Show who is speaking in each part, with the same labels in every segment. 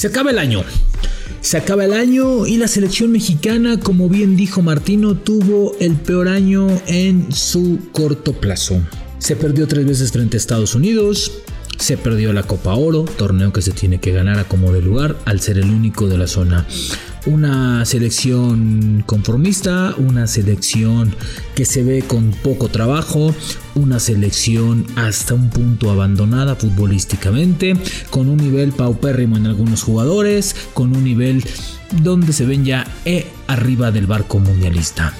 Speaker 1: Se acaba el año. Se acaba el año y la selección mexicana, como bien dijo Martino, tuvo el peor año en su corto plazo. Se perdió tres veces frente a Estados Unidos, se perdió la Copa Oro, torneo que se tiene que ganar a como de lugar al ser el único de la zona. Una selección conformista, una selección que se ve con poco trabajo, una selección hasta un punto abandonada futbolísticamente, con un nivel paupérrimo en algunos jugadores, con un nivel donde se ven ya e arriba del barco mundialista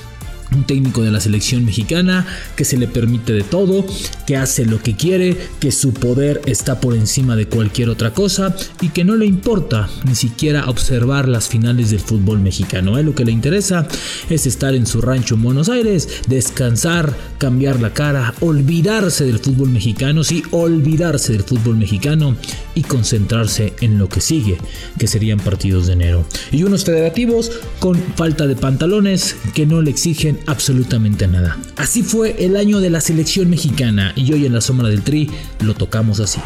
Speaker 1: un técnico de la selección mexicana que se le permite de todo, que hace lo que quiere, que su poder está por encima de cualquier otra cosa y que no le importa ni siquiera observar las finales del fútbol mexicano. A lo que le interesa es estar en su rancho en Buenos Aires, descansar, cambiar la cara, olvidarse del fútbol mexicano, sí, olvidarse del fútbol mexicano y concentrarse en lo que sigue, que serían partidos de enero. Y unos federativos con falta de pantalones que no le exigen absolutamente nada. Así fue el año de la selección mexicana y hoy en la sombra del Tri lo tocamos así.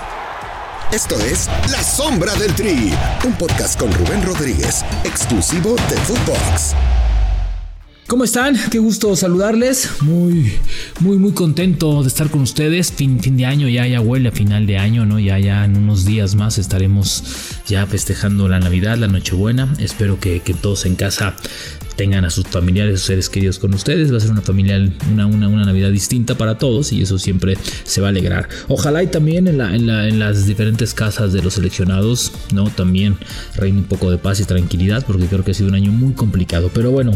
Speaker 2: Esto es La Sombra del Tri, un podcast con Rubén Rodríguez, exclusivo de Footbox.
Speaker 1: ¿Cómo están? Qué gusto saludarles. Muy, muy, muy contento de estar con ustedes. Fin, fin de año, ya, ya huele a final de año, ¿no? Ya, ya en unos días más estaremos ya festejando la Navidad, la Nochebuena. Espero que, que todos en casa tengan a sus familiares, sus seres queridos con ustedes. Va a ser una familia, una, una, una Navidad distinta para todos y eso siempre se va a alegrar. Ojalá y también en, la, en, la, en las diferentes casas de los seleccionados, ¿no? También reine un poco de paz y tranquilidad porque creo que ha sido un año muy complicado. Pero bueno,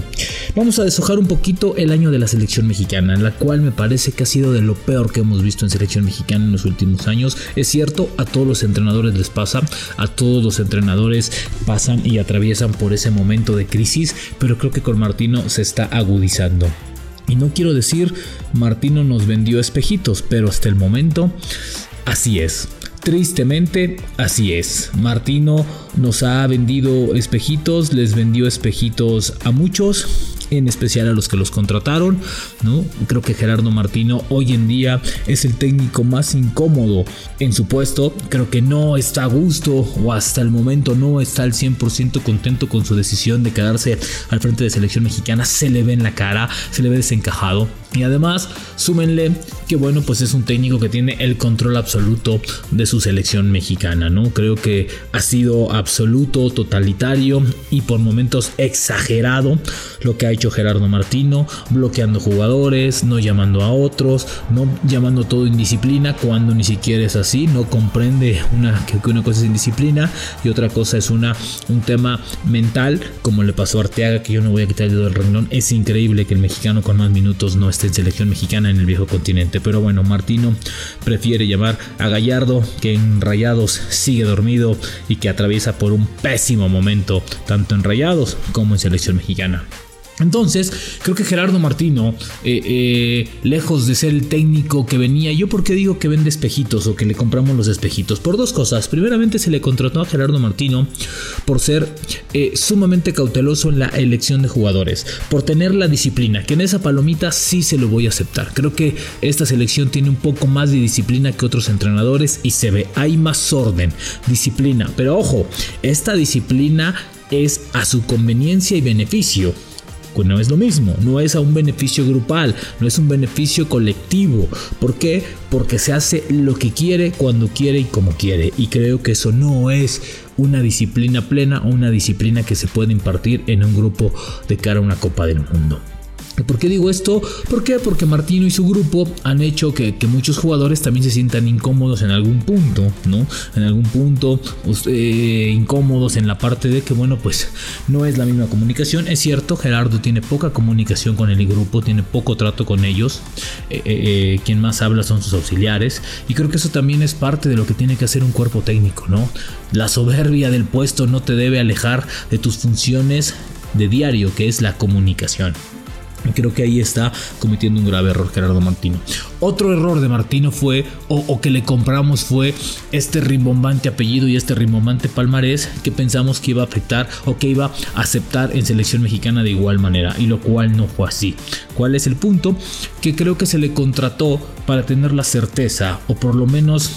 Speaker 1: vamos a deshojar un poquito el año de la selección mexicana, la cual me parece que ha sido de lo peor que hemos visto en selección mexicana en los últimos años. Es cierto, a todos los entrenadores les pasa, a todos los entrenadores pasan y atraviesan por ese momento de crisis, pero creo que con Martino se está agudizando. Y no quiero decir Martino nos vendió espejitos, pero hasta el momento así es. Tristemente, así es. Martino nos ha vendido espejitos, les vendió espejitos a muchos en especial a los que los contrataron, ¿no? Creo que Gerardo Martino hoy en día es el técnico más incómodo en su puesto, creo que no está a gusto o hasta el momento no está al 100% contento con su decisión de quedarse al frente de selección mexicana, se le ve en la cara, se le ve desencajado y además súmenle que bueno pues es un técnico que tiene el control absoluto de su selección mexicana, ¿no? Creo que ha sido absoluto, totalitario y por momentos exagerado lo que ha hecho Gerardo Martino, bloqueando jugadores, no llamando a otros, no llamando todo indisciplina cuando ni siquiera es así, no comprende una, que una cosa es indisciplina y otra cosa es una, un tema mental, como le pasó a Arteaga, que yo no voy a quitar el del renglón. Es increíble que el mexicano con más minutos no esté en selección mexicana en el viejo continente, pero bueno, Martino prefiere llamar a Gallardo, que en Rayados sigue dormido y que atraviesa por un pésimo momento, tanto en Rayados como en selección mexicana. Entonces, creo que Gerardo Martino, eh, eh, lejos de ser el técnico que venía, yo porque digo que vende espejitos o que le compramos los espejitos, por dos cosas. Primeramente se le contrató a Gerardo Martino por ser eh, sumamente cauteloso en la elección de jugadores, por tener la disciplina, que en esa palomita sí se lo voy a aceptar. Creo que esta selección tiene un poco más de disciplina que otros entrenadores y se ve, hay más orden, disciplina. Pero ojo, esta disciplina es a su conveniencia y beneficio no es lo mismo, no es a un beneficio grupal, no es un beneficio colectivo. ¿Por qué? Porque se hace lo que quiere, cuando quiere y como quiere. Y creo que eso no es una disciplina plena o una disciplina que se puede impartir en un grupo de cara a una Copa del Mundo. ¿Por qué digo esto? ¿Por qué? Porque Martino y su grupo han hecho que, muchos jugadores también se sientan incómodos en algún punto, ¿no? En algún punto eh, incómodos en la parte de que, bueno, pues no es la misma comunicación. Es cierto, Gerardo tiene poca comunicación con el grupo, tiene poco trato con ellos. Eh, eh, quien más habla son sus auxiliares. Y creo que eso también es parte de lo que tiene que hacer un cuerpo técnico, ¿no? La soberbia del puesto no te debe alejar de tus funciones de diario, que es la comunicación. Creo que ahí está cometiendo un grave error Gerardo Martino. Otro error de Martino fue, o, que le compramos fue este rimbombante apellido y este rimbombante palmarés que pensamos que iba a afectar o que iba a aceptar en selección mexicana de igual manera. Y lo cual no fue así. ¿Cuál es el punto? Que creo que se le contrató para tener la certeza o por lo menos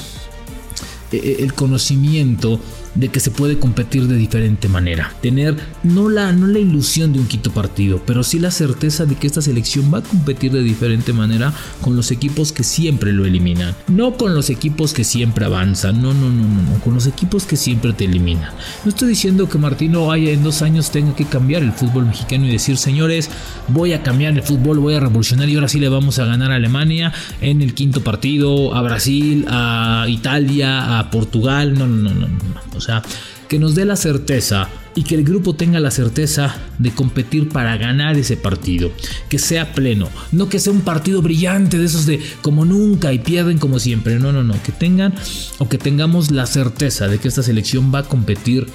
Speaker 1: eh, eh, el conocimiento de que se puede competir de diferente manera. Tener no la, no la ilusión de un quinto partido, pero sí la certeza de que esta selección va a competir de diferente manera con los equipos que siempre lo eliminan. No con los equipos que siempre avanzan, no, no, no, no, no, con los equipos que siempre te eliminan. No estoy diciendo que Martino haya en dos años tenga que cambiar el fútbol mexicano y decir, señores, voy a cambiar el fútbol, voy a revolucionar y ahora sí le vamos a ganar a Alemania en el quinto partido, a Brasil, a Italia, a Portugal. No, no, no, no, no. O sea, que nos dé la certeza y que el grupo tenga la certeza de competir para ganar ese partido, que sea pleno, no que sea un partido brillante de esos de como nunca y pierden como siempre, no, no, no, que tengan o que tengamos la certeza de que esta selección va a competir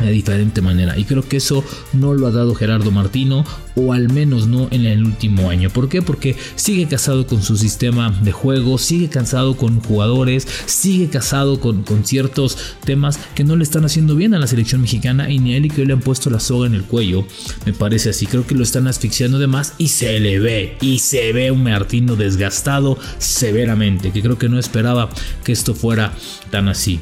Speaker 1: de diferente manera. Y creo que eso no lo ha dado Gerardo Martino, o al menos no en el último año. ¿Por qué? Porque sigue casado con su sistema de juego, sigue casado con jugadores, sigue casado con, con ciertos temas que no le están haciendo bien a la selección mexicana y ni a él y que le han puesto la soga en el cuello. Me parece así, creo que lo están asfixiando de más y se le ve, y se ve un Martino desgastado severamente, que creo que no esperaba que esto fuera tan así.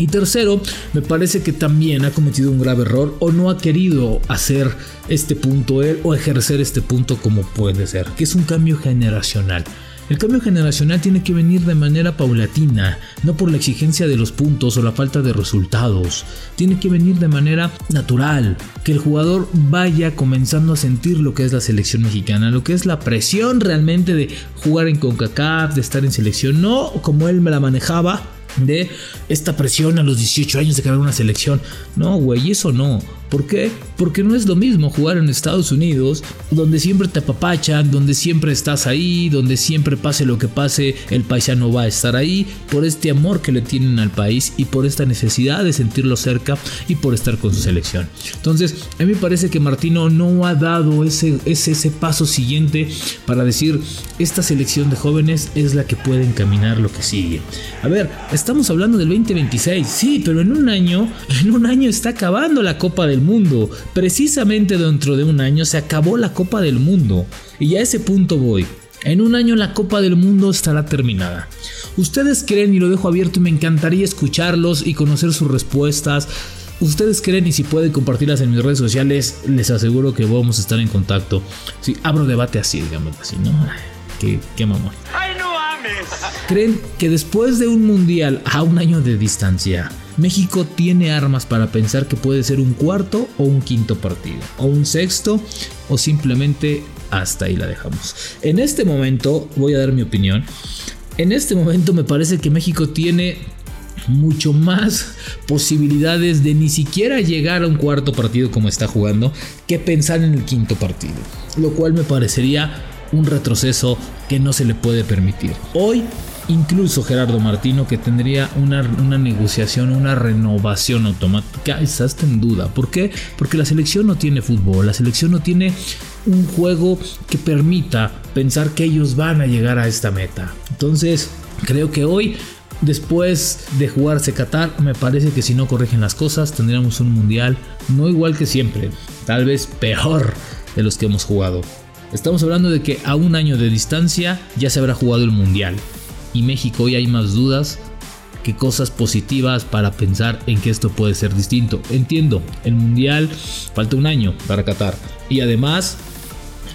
Speaker 1: Y tercero, me parece que también ha cometido un grave error o no ha querido hacer este punto él o ejercer este punto como puede ser, que es un cambio generacional. El cambio generacional tiene que venir de manera paulatina, no por la exigencia de los puntos o la falta de resultados. Tiene que venir de manera natural, que el jugador vaya comenzando a sentir lo que es la selección mexicana, lo que es la presión realmente de jugar en CONCACAF, de estar en selección, no como él me la manejaba, de esta presión a los 18 años de crear una selección. No, güey, eso no. ¿Por qué? Porque no es lo mismo jugar en Estados Unidos, donde siempre te apapachan, donde siempre estás ahí, donde siempre pase lo que pase, el paisano va a estar ahí, por este amor que le tienen al país y por esta necesidad de sentirlo cerca y por estar con su selección. Entonces, a mí me parece que Martino no ha dado ese, ese, ese paso siguiente para decir, esta selección de jóvenes es la que puede encaminar lo que sigue. A ver, estamos hablando del 2026, sí, pero en un año, en un año está acabando la Copa del Mundo. Precisamente dentro de un año se acabó la Copa del Mundo. Y a ese punto voy. En un año la Copa del Mundo estará terminada. Ustedes creen y lo dejo abierto y me encantaría escucharlos y conocer sus respuestas. Ustedes creen y si pueden compartirlas en mis redes sociales, les aseguro que vamos a estar en contacto. Si abro debate así, digamos así, ¿no? Qué, qué mamón. ¿Creen que después de un mundial a un año de distancia, México tiene armas para pensar que puede ser un cuarto o un quinto partido, o un sexto, o simplemente hasta ahí la dejamos. En este momento, voy a dar mi opinión, en este momento me parece que México tiene mucho más posibilidades de ni siquiera llegar a un cuarto partido como está jugando que pensar en el quinto partido, lo cual me parecería un retroceso que no se le puede permitir. Hoy incluso Gerardo Martino, que tendría una, negociación, una renovación automática, está en duda. ¿Por qué? Porque la selección no tiene fútbol, la selección no tiene un juego que permita pensar que ellos van a llegar a esta meta. Entonces, creo que hoy Después de jugarse Qatar, me parece que si no corrigen las cosas, tendríamos un mundial no igual que siempre, tal vez peor de los que hemos jugado. Estamos hablando de que a un año de distancia ya se habrá jugado el mundial y México hoy hay más dudas que cosas positivas para pensar en que esto puede ser distinto. Entiendo, el mundial falta un año para Qatar y además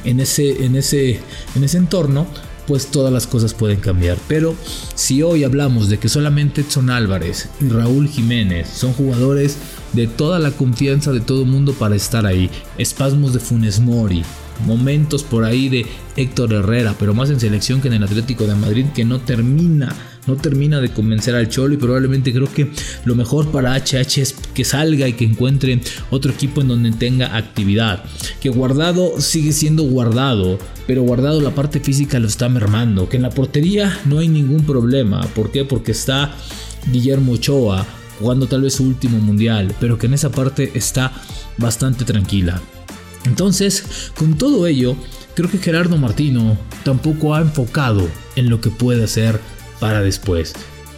Speaker 1: en ese, en ese, en ese entorno pues todas las cosas pueden cambiar. Pero si hoy hablamos de que solamente Edson Álvarez y Raúl Jiménez son jugadores de toda la confianza de todo el mundo para estar ahí, espasmos de Funes Mori, momentos por ahí de Héctor Herrera, pero más en selección que en el Atlético de Madrid que no termina, no termina de convencer al Cholo y probablemente creo que lo mejor para HH es que salga y que encuentre otro equipo en donde tenga actividad. Que guardado sigue siendo guardado, pero guardado la parte física lo está mermando. Que en la portería no hay ningún problema. ¿Por qué? Porque está Guillermo Ochoa jugando tal vez su último mundial, pero que en esa parte está bastante tranquila. Entonces, con todo ello, creo que Gerardo Martino tampoco ha enfocado en lo que puede hacer para después.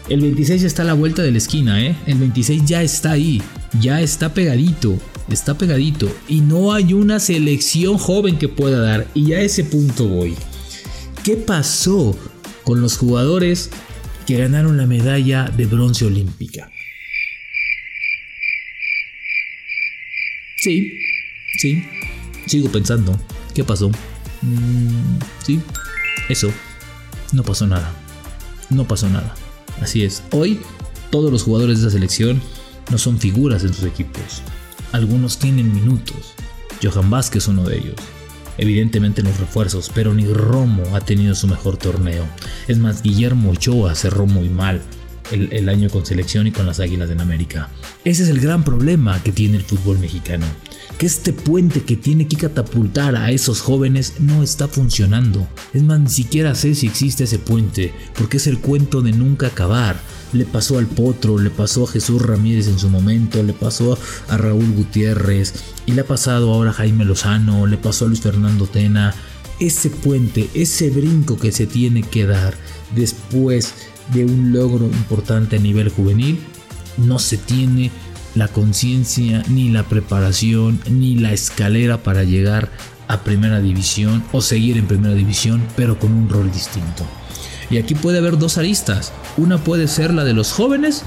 Speaker 1: El 26 está a la vuelta de la esquina, ¿eh? El 26 ya está ahí, ya está pegadito, está pegadito. Y no hay una selección joven que pueda dar. Y a ese punto voy. ¿Qué pasó con los jugadores que ganaron la medalla de bronce olímpica? Sí, sí, sigo pensando. ¿Qué pasó? Mm, sí, eso. No pasó nada. No pasó nada. Así es. Hoy todos los jugadores de esa selección no son figuras en sus equipos. Algunos tienen minutos. Johan Vázquez es uno de ellos. Evidentemente los refuerzos, pero ni Romo ha tenido su mejor torneo. Es más, Guillermo Ochoa cerró muy mal el, año con selección y con las Águilas en América. Ese es el gran problema que tiene el fútbol mexicano que este puente que tiene que catapultar a esos jóvenes no está funcionando. Es más, ni siquiera sé si existe ese puente, porque es el cuento de nunca acabar. Le pasó al Potro, le pasó a Jesús Ramírez en su momento, le pasó a Raúl Gutiérrez, y le ha pasado ahora a Jaime Lozano, le pasó a Luis Fernando Tena. Ese puente, ese brinco que se tiene que dar después de un logro importante a nivel juvenil, no se tiene la conciencia, ni la preparación, ni la escalera para llegar a primera división o seguir en primera división, pero con un rol distinto. Y aquí puede haber dos aristas. Una puede ser la de los jóvenes,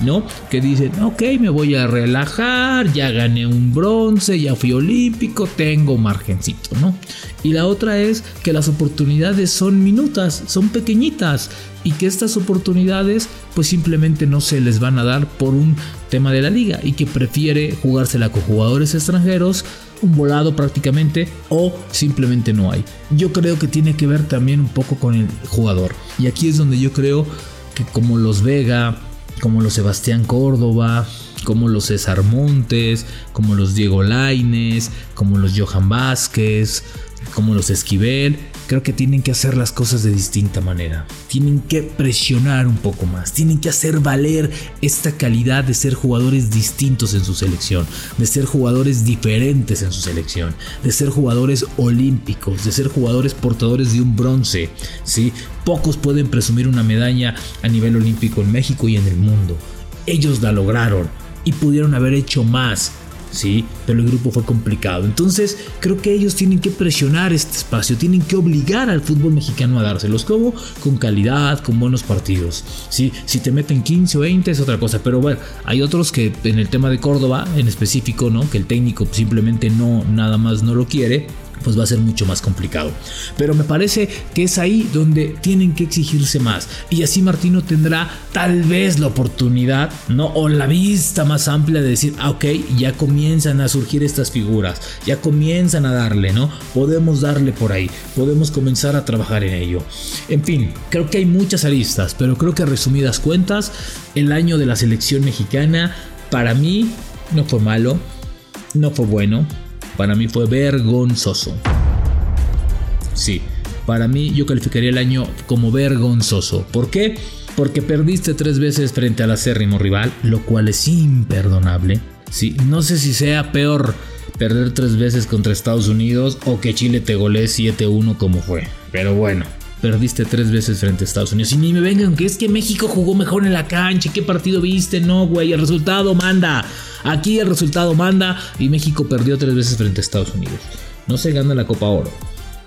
Speaker 1: ¿no? Que dicen, ok, me voy a relajar, ya gané un bronce, ya fui olímpico, tengo margencito, ¿no? Y la otra es que las oportunidades son minutas, son pequeñitas y que estas oportunidades pues simplemente no se les van a dar por un tema de la liga y que prefiere jugársela con jugadores extranjeros un volado prácticamente o simplemente no hay. Yo creo que tiene que ver también un poco con el jugador. Y aquí es donde yo creo que como los Vega, como los Sebastián Córdoba, como los César Montes, como los Diego Laines, como los Johan Vázquez, como los Esquivel, creo que tienen que hacer las cosas de distinta manera. Tienen que presionar un poco más, tienen que hacer valer esta calidad de ser jugadores distintos en su selección, de ser jugadores diferentes en su selección, de ser jugadores olímpicos, de ser jugadores portadores de un bronce. ¿sí? Pocos pueden presumir una medalla a nivel olímpico en México y en el mundo. Ellos la lograron y pudieron haber hecho más ¿sí? Pero el grupo fue complicado. Entonces, creo que ellos tienen que presionar este espacio, tienen que obligar al fútbol mexicano a dárselos. como Con calidad, con buenos partidos, ¿sí? Si te meten 15 o 20 es otra cosa, pero bueno, hay otros que en el tema de Córdoba en específico, ¿no? Que el técnico simplemente no, nada más no lo quiere pues va a ser mucho más complicado. Pero me parece que es ahí donde tienen que exigirse más. Y así Martino tendrá tal vez la oportunidad, ¿no? O la vista más amplia de decir, ah, ok, ya comienzan a surgir estas figuras, ya comienzan a darle, ¿no? Podemos darle por ahí, podemos comenzar a trabajar en ello. En fin, creo que hay muchas aristas, pero creo que resumidas cuentas, el año de la selección mexicana, para mí, no fue malo, no fue bueno, para mí fue vergonzoso. Sí, para mí yo calificaría el año como vergonzoso. ¿Por qué? Porque perdiste tres veces frente al acérrimo rival, lo cual es imperdonable. Sí, no sé si sea peor perder tres veces contra Estados Unidos o que Chile te golee 7-1 como fue. Pero bueno, perdiste tres veces frente a Estados Unidos. Y ni me vengan que es que México jugó mejor en la cancha. ¿Qué partido viste? No, güey, el resultado manda. Aquí el resultado manda y México perdió tres veces frente a Estados Unidos. No se gana la Copa Oro.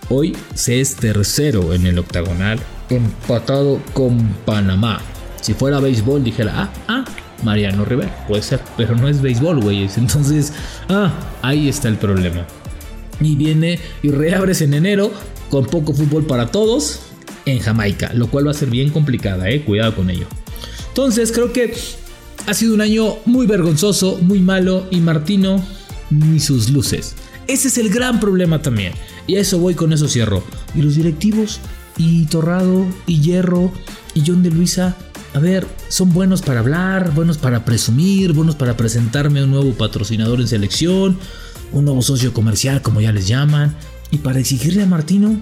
Speaker 1: Hoy se es tercero en el octagonal, empatado con Panamá. Si fuera béisbol, dijera, ah, ah, Mariano Rivera, puede ser, pero no es béisbol, güeyes. Entonces, ah, ahí está el problema. Y viene y reabres en enero con poco fútbol para todos en Jamaica, lo cual va a ser bien complicada, eh, cuidado con ello. Entonces, creo que ha sido un año muy vergonzoso, muy malo y Martino ni sus luces. Ese es el gran problema también. Y a eso voy, con eso cierro. Y los directivos, y Torrado, y Hierro, y John de Luisa, a ver, son buenos para hablar, buenos para presumir, buenos para presentarme a un nuevo patrocinador en selección, un nuevo socio comercial, como ya les llaman. Y para exigirle a Martino,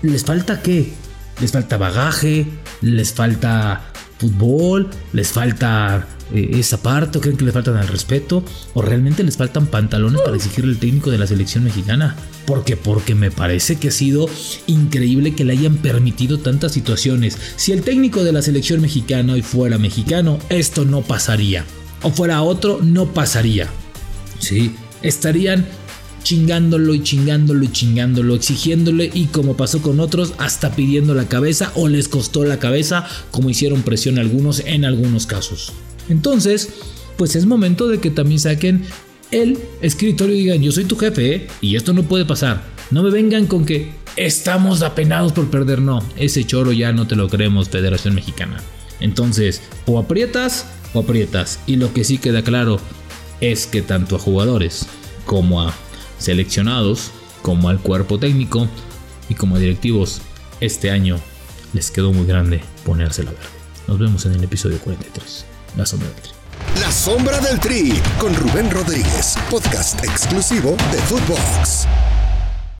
Speaker 1: ¿les falta qué? Les falta bagaje, les falta fútbol, les falta eh, esa parte, o creen que les faltan al respeto, o realmente les faltan pantalones para exigirle al técnico de la selección mexicana. Porque, porque me parece que ha sido increíble que le hayan permitido tantas situaciones. Si el técnico de la selección mexicana hoy fuera mexicano, esto no pasaría. O fuera otro, no pasaría. Sí, estarían chingándolo y chingándolo y chingándolo, exigiéndole y como pasó con otros, hasta pidiendo la cabeza o les costó la cabeza, como hicieron presión algunos en algunos casos. Entonces, pues es momento de que también saquen el escritorio y digan, yo soy tu jefe ¿eh? y esto no puede pasar. No me vengan con que estamos apenados por perder. No, ese choro ya no te lo creemos, Federación Mexicana. Entonces, o aprietas o aprietas. Y lo que sí queda claro es que tanto a jugadores como a seleccionados, como al cuerpo técnico y como a directivos, este año les quedó muy grande ponérsela verde. Nos vemos en el episodio 43. La sombra del tri.
Speaker 2: La sombra del tri con Rubén Rodríguez, podcast exclusivo de Footbox.